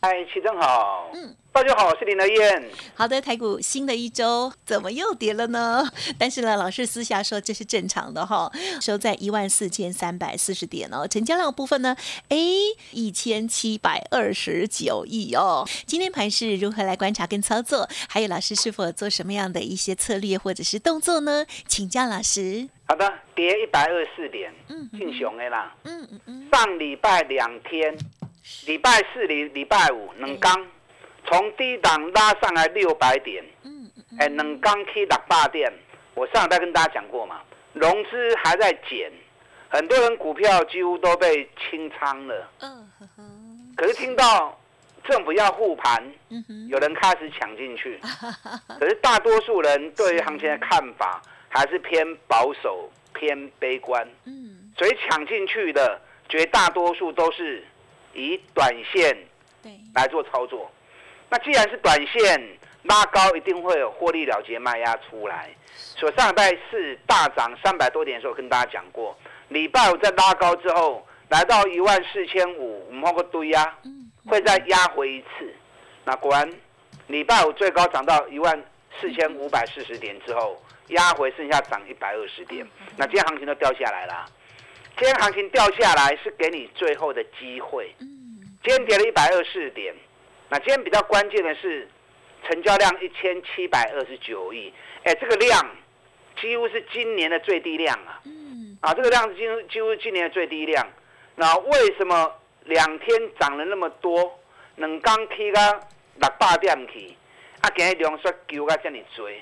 嗨，齐正好。嗯，大家好，我是林德燕。好的，台股新的一周怎么又跌了呢？但是呢，老师私下说这是正常的哈，收在一万四千三百四十点哦。成交量部分呢，哎，一千七百二十九亿哦。今天盘是如何来观察跟操作？还有老师是否做什么样的一些策略或者是动作呢？请教老师。好的，跌一百二十四点，嗯，挺熊的啦。嗯嗯嗯。上礼拜两天。礼拜四、礼礼拜五，两刚从低档拉上来六百点，嗯，哎，两刚 K 六百点，我上礼拜跟大家讲过嘛，融资还在减，很多人股票几乎都被清仓了，嗯可是听到政府要护盘，有人开始抢进去，可是大多数人对于行情的看法还是偏保守、偏悲观，嗯，所以抢进去的绝大多数都是。以短线来做操作，那既然是短线拉高，一定会有获利了结卖压出来。所以上礼拜四大涨三百多点的时候，跟大家讲过，礼拜五在拉高之后，来到一万四千五，我们放个堆压，会再压回一次。那果然，礼拜五最高涨到一万四千五百四十点之后，压回剩下涨一百二十点。那今天行情都掉下来了。今天行情掉下来是给你最后的机会。今天跌了一百二十四点，那今天比较关键的是成交量一千七百二十九亿，哎，这个量几乎是今年的最低量啊。啊，这个量是几乎几乎今年的最低量。那为什么两天涨了那么多？两刚起个六百点去，啊，今日量缩救个这么追？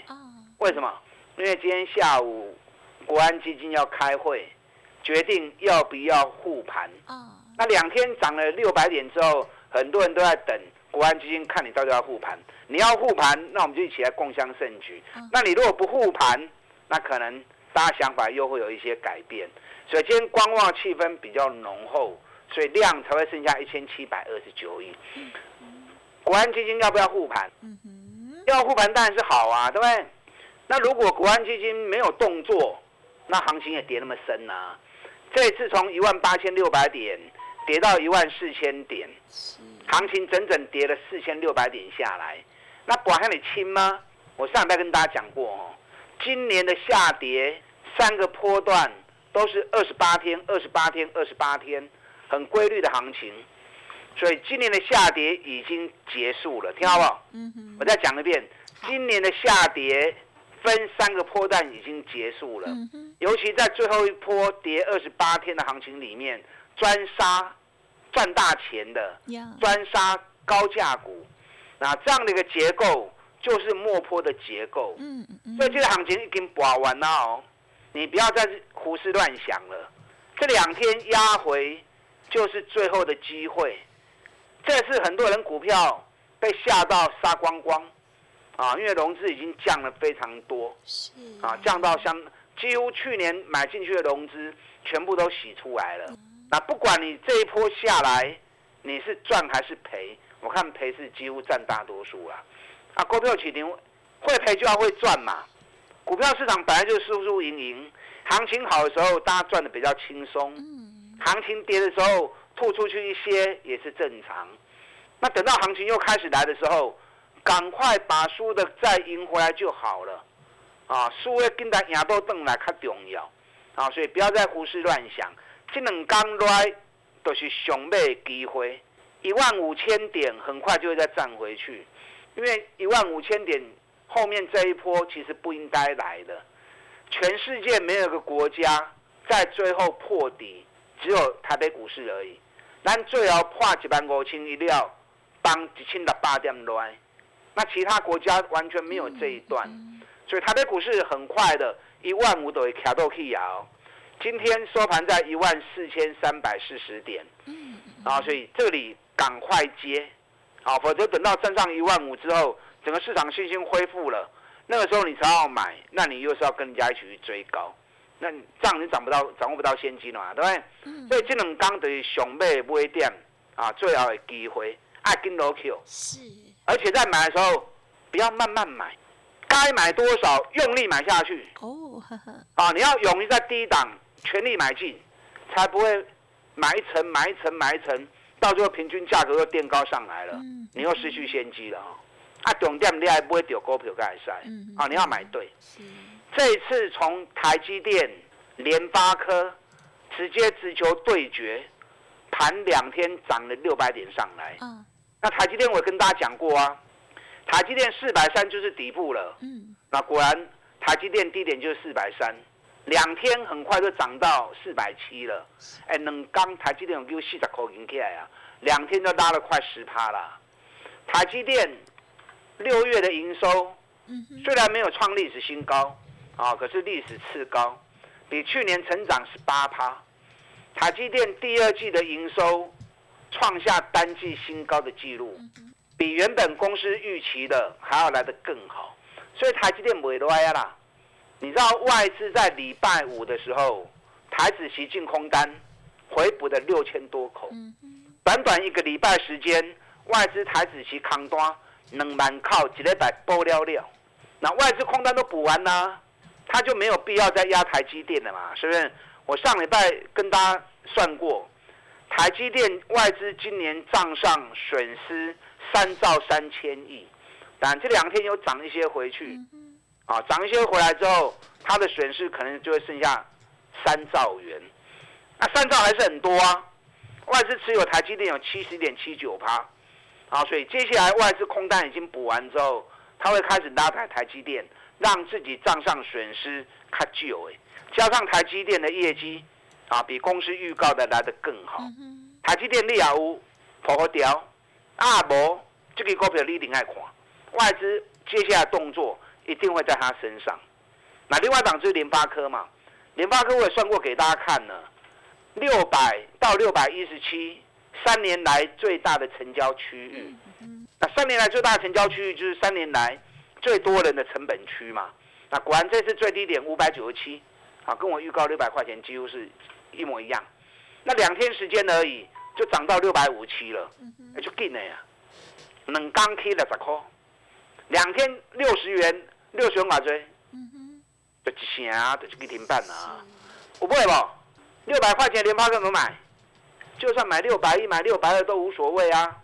为什么？因为今天下午国安基金要开会。决定要不要护盘？那两天涨了六百点之后，很多人都在等国安基金看你到底要护盘。你要护盘，那我们就一起来共襄盛举。那你如果不护盘，那可能大家想法又会有一些改变。所以今天观望气氛比较浓厚，所以量才会剩下一千七百二十九亿。国安基金要不要护盘？要护盘当然是好啊，对不对？那如果国安基金没有动作，那行情也跌那么深呢？这次从一万八千六百点跌到一万四千点，行情整整跌了四千六百点下来。那管向你轻吗？我上礼拜跟大家讲过哦，今年的下跌三个波段都是二十八天、二十八天、二十八天，很规律的行情。所以今年的下跌已经结束了，听好不好？我再讲一遍，今年的下跌。分三个波段已经结束了，尤其在最后一波跌二十八天的行情里面，专杀赚大钱的，专杀高价股，那这样的一个结构就是末坡的结构。嗯嗯，所以这个行情已经拔完了哦，你不要再胡思乱想了。这两天压回就是最后的机会，这次很多人股票被吓到杀光光。啊，因为融资已经降了非常多，是啊，降到相几乎去年买进去的融资全部都洗出来了。那不管你这一波下来你是赚还是赔，我看赔是几乎占大多数了。啊，股票起停会赔就要会赚嘛。股票市场本来就是输输赢赢，行情好的时候大家赚的比较轻松，行情跌的时候吐出去一些也是正常。那等到行情又开始来的时候。赶快把输的再赢回来就好了，啊，输的跟他赢到凳来较重要，啊，所以不要再胡思乱想。这两刚来都是上买机会，一万五千点很快就会再站回去，因为一万五千点后面这一波其实不应该来的。全世界没有个国家在最后破底，只有台北股市而已。咱最后破一万五千一了，帮一千六百点来。那其他国家完全没有这一段，所以台北股市很快的，一万五都会卡到去摇。今天收盘在一万四千三百四十点，啊，所以这里赶快接，啊，否则等到站上一万五之后，整个市场信心恢复了，那个时候你才要买，那你又是要跟人家一起去追高，那这样你掌不到，掌握不到先机了嘛，对不对？所以这两刚等于熊妹买点啊，最好的机会，爱跟 low Q 是，而且在买的时候不要慢慢买，该买多少用力买下去哦，啊，你要勇于在低档全力买进，才不会买一层买一层买一层。到最后平均价格又垫高上来了，你又失去先机了啊！啊，重点你还不会丢股票盖赛啊！你要买对。这一次从台积电、联发科直接直球对决，盘两天涨了六百点上来。嗯。那台积电我跟大家讲过啊，台积电四百三就是底部了。嗯。那果然台积电低点就是四百三。两天很快就涨到四百七了，哎，两刚台积电有四十块钱起来啊，两天就拉了快十趴了。台积电六月的营收，虽然没有创历史新高，啊，可是历史次高，比去年成长十八趴。台积电第二季的营收创下单季新高的纪录，比原本公司预期的还要来得更好，所以台积电不会歪啦。你知道外资在礼拜五的时候，台子期净空单回补的六千多口，短短一个礼拜时间，外资台子期扛单两万靠几礼百爆了了，那外资空单都补完啦，他就没有必要再压台积电了嘛，是不是？我上礼拜跟大家算过，台积电外资今年账上损失三兆三千亿，但这两天又涨一些回去。啊，涨一些回来之后，它的损失可能就会剩下三兆元。那三兆还是很多啊。外资持有台积电有七十点七九趴，啊，所以接下来外资空单已经补完之后，它会开始拉抬台积电，让自己账上损失卡旧哎。加上台积电的业绩啊，比公司预告的来的更好。台积电利亚乌破掉，阿伯这个股票你一定爱看。外资接下来动作。一定会在他身上。那另外一档就是联发科嘛，联发科我也算过给大家看了，六百到六百一十七，三年来最大的成交区域。那三年来最大的成交区域就是三年来最多人的成本区嘛。那果然这次最低点五百九十七，啊，跟我预告六百块钱几乎是一模一样。那两天时间而已，就涨到六百五七了，那就紧了呀。冷刚 K 了十块，两天六十元。六十万追，就一成，就一停半啊！我不会不，六百块钱联发科怎么买？就算买六百一、买六百二都无所谓啊！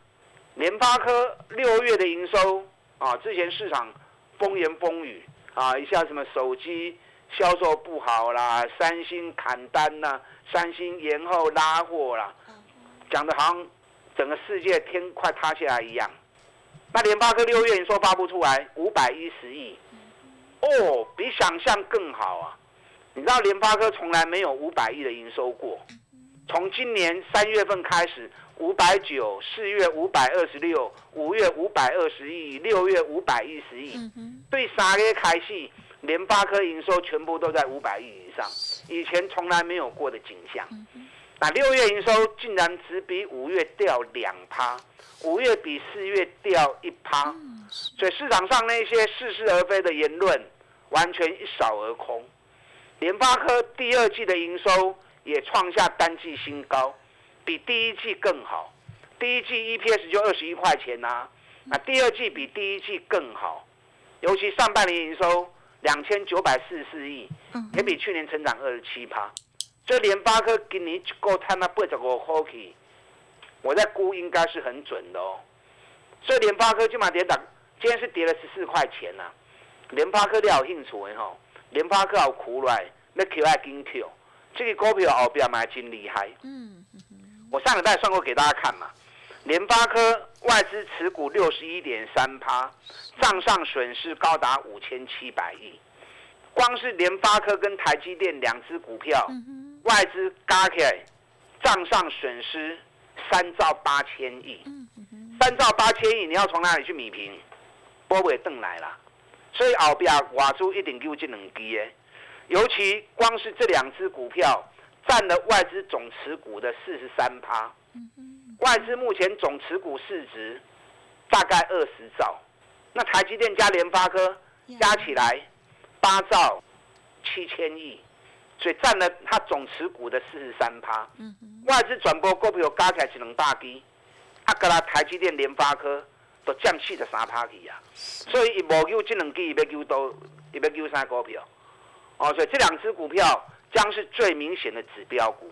联发科六月的营收啊，之前市场风言风语啊，一下什么手机销售不好啦，三星砍单啦，三星延后拉货啦，讲的好像整个世界天快塌下来一样。那联发科六月营收发布出来五百一十亿。哦，比想象更好啊！你知道联发科从来没有五百亿的营收过，从今年三月份开始，五百九，四月五百二十六，五月五百二十亿，六月五百一十亿，对三月开戏，联发科营收全部都在五百亿以上，以前从来没有过的景象。那六月营收竟然只比五月掉两趴，五月比四月掉一趴，所以市场上那些似是而非的言论完全一扫而空。联发科第二季的营收也创下单季新高，比第一季更好。第一季 EPS 就二十一块钱呐，那第二季比第一季更好，尤其上半年营收两千九百四十四亿，也比去年成长二十七趴。这联发科今年一个摊那八十五块去，我在估应该是很准的哦。所以联发科今晚跌涨，今天是跌了十四块钱呐。联发科你有兴趣的吼，联发科有苦来，要 Q 爱跟 Q，这个股票后边买真厉害。嗯我上个代算过给大家看嘛，联发科外资持股六十一点三趴，账上损失高达五千七百亿，光是联发科跟台积电两只股票。外资加起来账上损失三兆八千亿，三兆八千亿，你要从哪里去米平？波尾邓来了，所以后边外资一定有这两支的，尤其光是这两只股票占了外资总持股的四十三趴，外资目前总持股市值大概二十兆。那台积电加联发科加起来八兆七千亿，所以占了它总持股的四十三趴。外资转播股票加起来只能大基，啊，格拉台积电、联发科都降四十三趴去啊。所以一无救这两支，要救都，要救啥股票？哦，所以这两只股票将是最明显的指标股，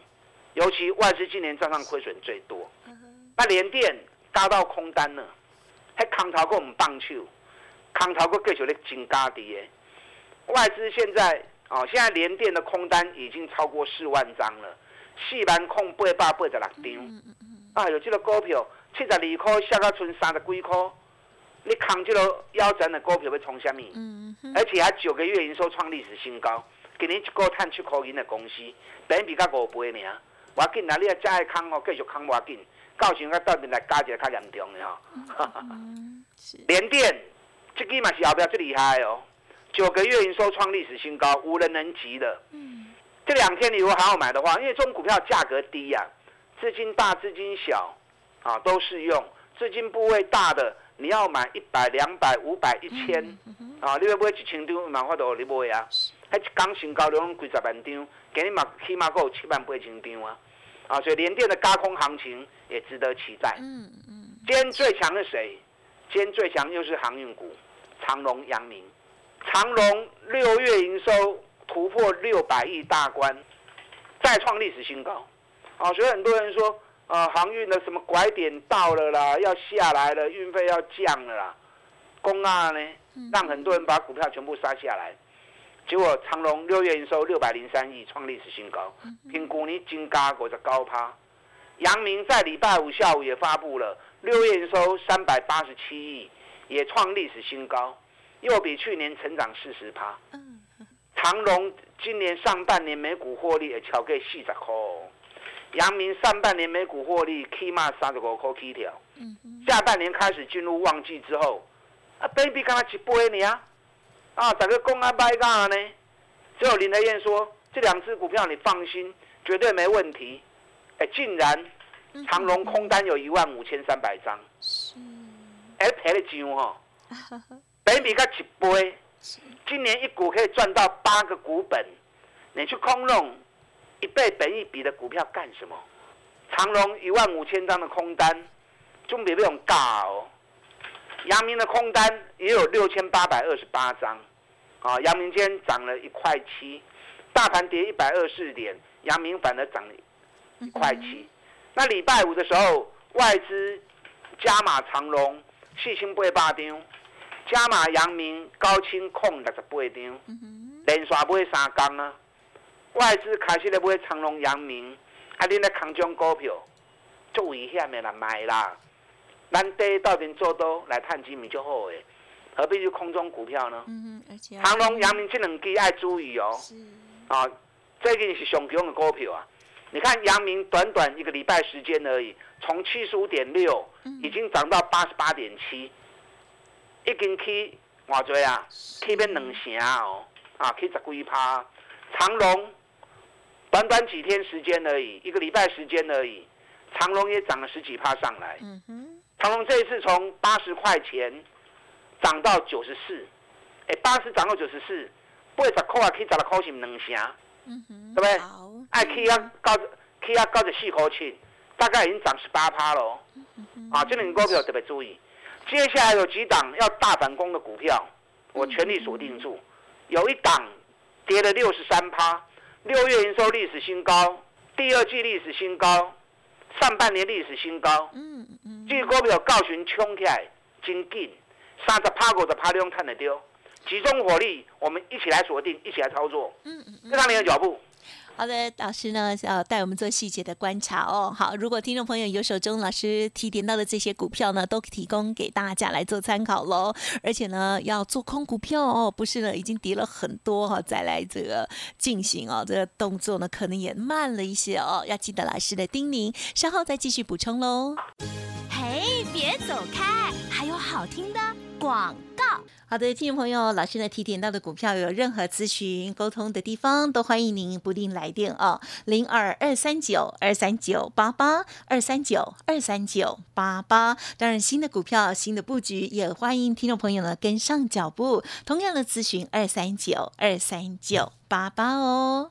尤其外资今年账上亏损最多。那联电加到空单了。还空头我们棒球，空头个继续咧增加的。外资现在哦，现在联电的空单已经超过四万张了，四万空八百八十六张。啊，有这个股票七十二块下到剩三十几块，你扛这个腰斩的股票要冲什么？而且还九个月营收创历史新高，今年一个赚七块银的公司，本比较五倍呢。我紧啊你要再空哦，继续空我紧。到时我到面来加一个较严重的吼。联电这个嘛是后边最厉害哦，九个月营收创历史新高，无人能及的。嗯。这两天你如果还要买的话，因为这种股票价格低呀，资金大资金小啊都适用，资金部位大的你要买一百两百五百一千啊，你要买一千张蛮法度你买啊，还刚新高拢几十万张，给你嘛起码够七万八千张啊。啊，所以联电的高空行情也值得期待。嗯嗯。今天最强的谁？今天最强又是航运股，长隆、阳明。长隆六月营收突破六百亿大关，再创历史新高。啊，所以很多人说，啊，航运的什么拐点到了啦，要下来了，运费要降了啦。公啊呢，让很多人把股票全部杀下来。结果长隆六月营收六百零三亿，创历史新高，评估你金加国的高趴。阳明在礼拜五下午也发布了六月营收三百八十七亿，也创历史新高，又比去年成长四十趴。长隆今年上半年每股获利也超过四十块，阳明上半年每股获利起码三十五块起跳。下半年开始进入旺季之后，啊，baby 刚刚一倍呢啊。啊，整个公安白干呢？只有林德燕说，这两只股票你放心，绝对没问题。哎，竟然长隆空单有一万五千三百张，哎赔了钱哦，北比个一倍，今年一股可以赚到八个股本，你去空弄一倍本一比的股票干什么？长隆一万五千张的空单，中比不用尬哦。阳明的空单也有六千八百二十八张。啊，阳明今天涨了一块七，大盘跌一百二十四点，阳明反而涨了一块七。那礼拜五的时候，外资加码长隆，四千八百张，加码阳明高清控六十八张，连续买三缸啊。外资开始咧买长隆、阳明，啊，恁咧空中股票，做危险的啦，买啦。咱底到边做多来探几米就好诶。何必去空中股票呢？嗯而且长隆、阳明这两支爱注意哦。是。啊，这个是上强的股票啊！你看阳明短短一个礼拜时间而已，从七十五点六已经涨到八十八点七，已经去偌多啊？去变两成哦！啊，去十几趴。长隆短短几天时间而已，一个礼拜时间而已，长隆也涨了十几趴上来。嗯哼。长隆这一次从八十块钱。涨到九十四，哎，八十涨到九十四，八十块啊，可以十六块是两成，对不对？哎，可以啊，高，可以啊，高十四块钱，大概已经涨十八趴了。啊，这两股票特别注意，接下来有几档要大反攻的股票，我全力锁定住。有一档跌了六十三趴，六月营收历史新高，第二季历史新高，上半年历史新高。嗯嗯，这股票告寻冲起来真紧。三十趴股的趴量看得丢，集中火力，我们一起来锁定，一起来操作，嗯嗯嗯，跟上你的脚步。好的，老师呢要带我们做细节的观察哦。好，如果听众朋友有手中老师提点到的这些股票呢，都提供给大家来做参考喽。而且呢，要做空股票哦，不是呢已经跌了很多哈，再来这个进行哦，这个动作呢可能也慢了一些哦，要记得老师的叮咛，稍后再继续补充喽。嘿，别走开。还有好听的广告。好的，听众朋友，老师呢提点到的股票有任何咨询沟通的地方，都欢迎您不定来电哦，零二二三九二三九八八二三九二三九八八。当然，新的股票、新的布局，也欢迎听众朋友呢跟上脚步，同样的咨询二三九二三九八八哦。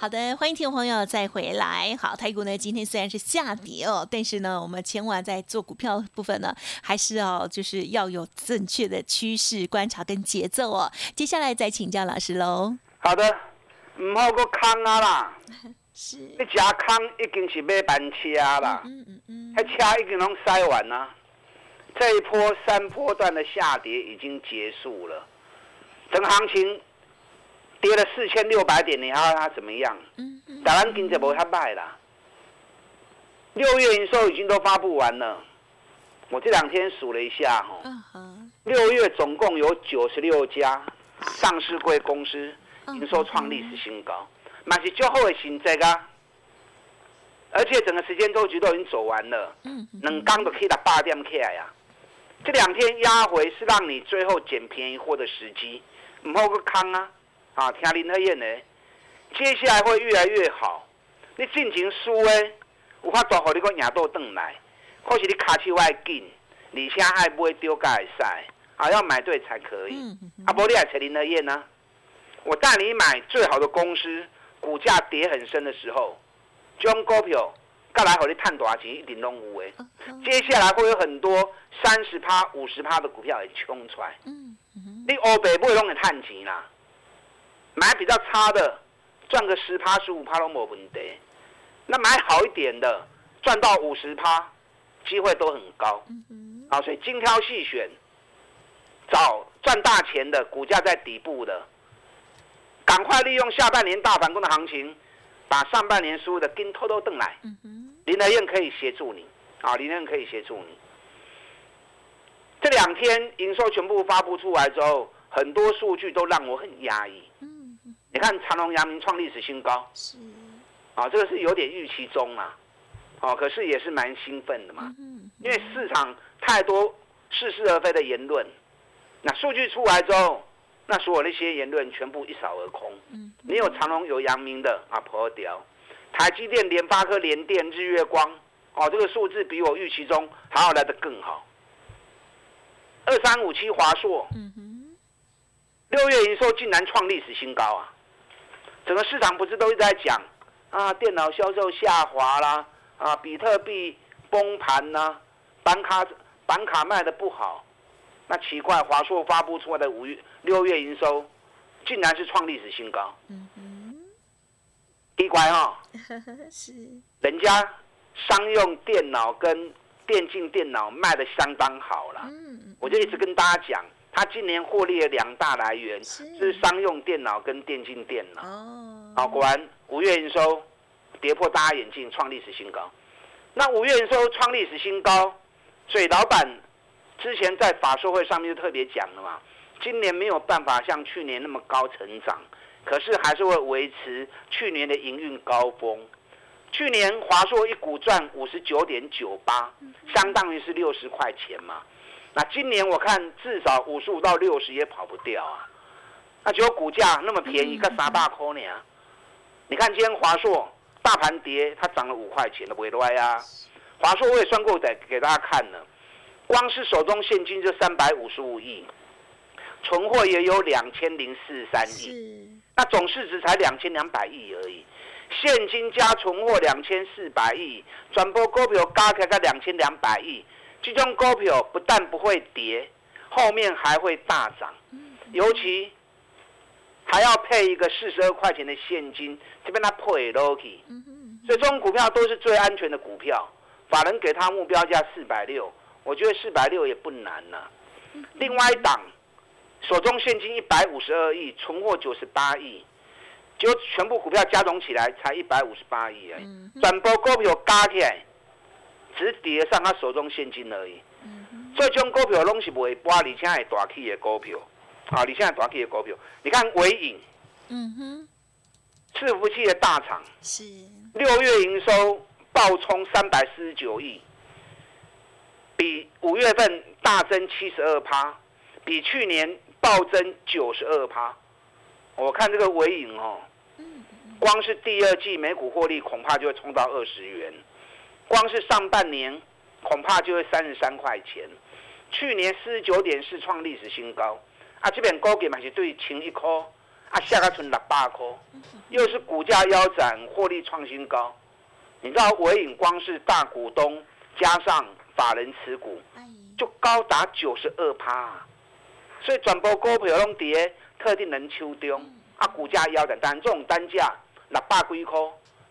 好的，欢迎听众朋友再回来。好，台股呢今天虽然是下跌哦，但是呢，我们千万在做股票部分呢，还是要就是要有正确的趋势观察跟节奏哦。接下来再请教老师喽。好的，唔好个坑啊啦，是，你食空已经是买班车啦，嗯嗯嗯，那车已经拢塞完啦。这一波三波段的下跌已经结束了，整行情。跌了四千六百点，你还要它怎么样？台湾经济不太败啦。六月营收已经都发布完了，我这两天数了一下哈，六月总共有九十六家上市贵公司营收创历史新高，那是最后的新这个，而且整个时间周期都已经走完了，能刚都可以打八点起来呀。这两天压回是让你最后捡便宜货的时机，唔好个坑啊！啊，听林德燕呢，接下来会越来越好。你尽情输诶，有法度互你个赢倒转来，可是你卡手爱紧，而且爱买丢价会使，啊，要买对才可以。啊，无你来找林德燕呢？我带你买最好的公司，股价跌很深的时候，将股票，再来互你探大钱，一定拢有诶。接下来会有很多三十趴、五十趴的股票会冲出来。你欧北买拢会赚钱啦。买比较差的，赚个十趴十五趴都没问题。那买好一点的，赚到五十趴，机会都很高。啊，所以精挑细选，找赚大钱的，股价在底部的，赶快利用下半年大反攻的行情，把上半年输的跟偷偷瞪来。林德燕可以协助你，啊，林德燕可以协助你。这两天营收全部发布出来之后，很多数据都让我很压抑。你看长隆、阳明创历史新高，是，啊，这个是有点预期中啊，哦，可是也是蛮兴奋的嘛，因为市场太多似是而非的言论，那数据出来之后，那所有那些言论全部一扫而空。嗯，你有长隆、有阳明的啊，破掉，台积电、联发科、联电、日月光，哦，这个数字比我预期中还要来得更好。二三五七华硕，嗯哼，六月营收竟然创历史新高啊！整个市场不是都一直在讲啊，电脑销售下滑啦，啊，比特币崩盘呐，板卡板卡卖的不好，那奇怪，华硕发布出来的五月六月营收，竟然是创历史新高。嗯哼，奇怪哈，是，人家商用电脑跟电竞电脑卖的相当好了。嗯，我就一直跟大家讲。它今年获利的两大来源是商用电脑跟电竞电脑。哦，好，果然五月营收跌破大家眼镜，创历史新高。那五月营收创历史新高，所以老板之前在法说会上面就特别讲了嘛，今年没有办法像去年那么高成长，可是还是会维持去年的营运高峰。去年华硕一股赚五十九点九八，相当于是六十块钱嘛。那今年我看至少五十五到六十也跑不掉啊！那结果股价那么便宜，个三大块呢？你看今天华硕大盘跌，它涨了五块钱的，不会歪啊！华硕我也算过，给给大家看了，光是手中现金就三百五十五亿，存货也有两千零四十三亿，那总市值才两千两百亿而已。现金加存货两千四百亿，转播股票加起来两千两百亿，这种股票不但不会跌，后面还会大涨，尤其还要配一个四十二块钱的现金，这边它配 l o k y 所以这种股票都是最安全的股票。法人给他目标价四百六，我觉得四百六也不难呐。另外一档，手中现金一百五十二亿，存货九十八亿，就全部股票加总起来才一百五十八亿而已。转播股票加起来，只抵得上他手中现金而已。所以这种股票拢是会拨，而且系大起的股票，啊，而且系大起的股票。你看伟影，嗯哼，伺服器的大厂，是六月营收。暴冲三百四十九亿，比五月份大增七十二趴，比去年暴增九十二趴。我看这个尾影哦，光是第二季每股获利恐怕就会冲到二十元，光是上半年恐怕就会三十三块钱。去年四十九点四创历史新高，啊，这边高给嘛是对前一颗，啊，下个存六百颗，又是股价腰斩，获利创新高。你知道伟影光是大股东加上法人持股，就高达九十二趴，所以转播股票拢跌，特定人抽中，啊股价腰斩，但这种单价六百几块，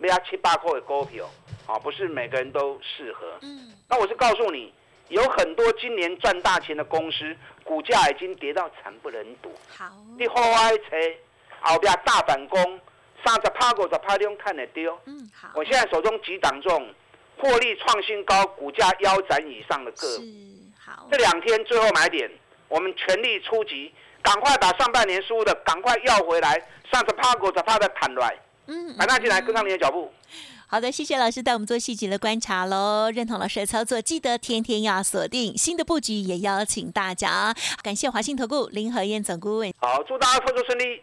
要七八块的股票，啊不是每个人都适合。嗯那我是告诉你，有很多今年赚大钱的公司，股价已经跌到惨不忍睹。好，你好爱车，后边大反攻。三十趴五十趴中看得丢。嗯，好。我现在手中几档中，获利创新高，股价腰斩以上的个股。好。这两天最后买点，我们全力出击，赶快把上半年输的赶快要回来。三十趴五十趴的弹来。嗯。买大进来跟上你的脚步。好的，谢谢老师带我们做细节的观察喽。认同老师的操作，记得天天要锁定新的布局，也邀请大家。感谢华信投顾林和燕总顾问。好，祝大家操作顺利。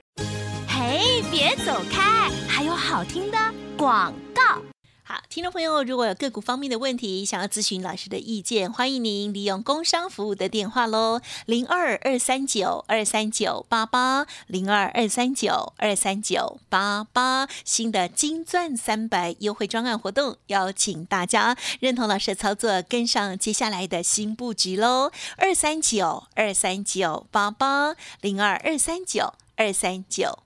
嘿，别走开！还有好听的广告。好，听众朋友，如果有个股方面的问题，想要咨询老师的意见，欢迎您利用工商服务的电话喽，零二二三九二三九八八，零二二三九二三九八八。新的金钻三百优惠专案活动，邀请大家认同老师的操作，跟上接下来的新布局喽，二三九二三九八八，零二二三九二三九。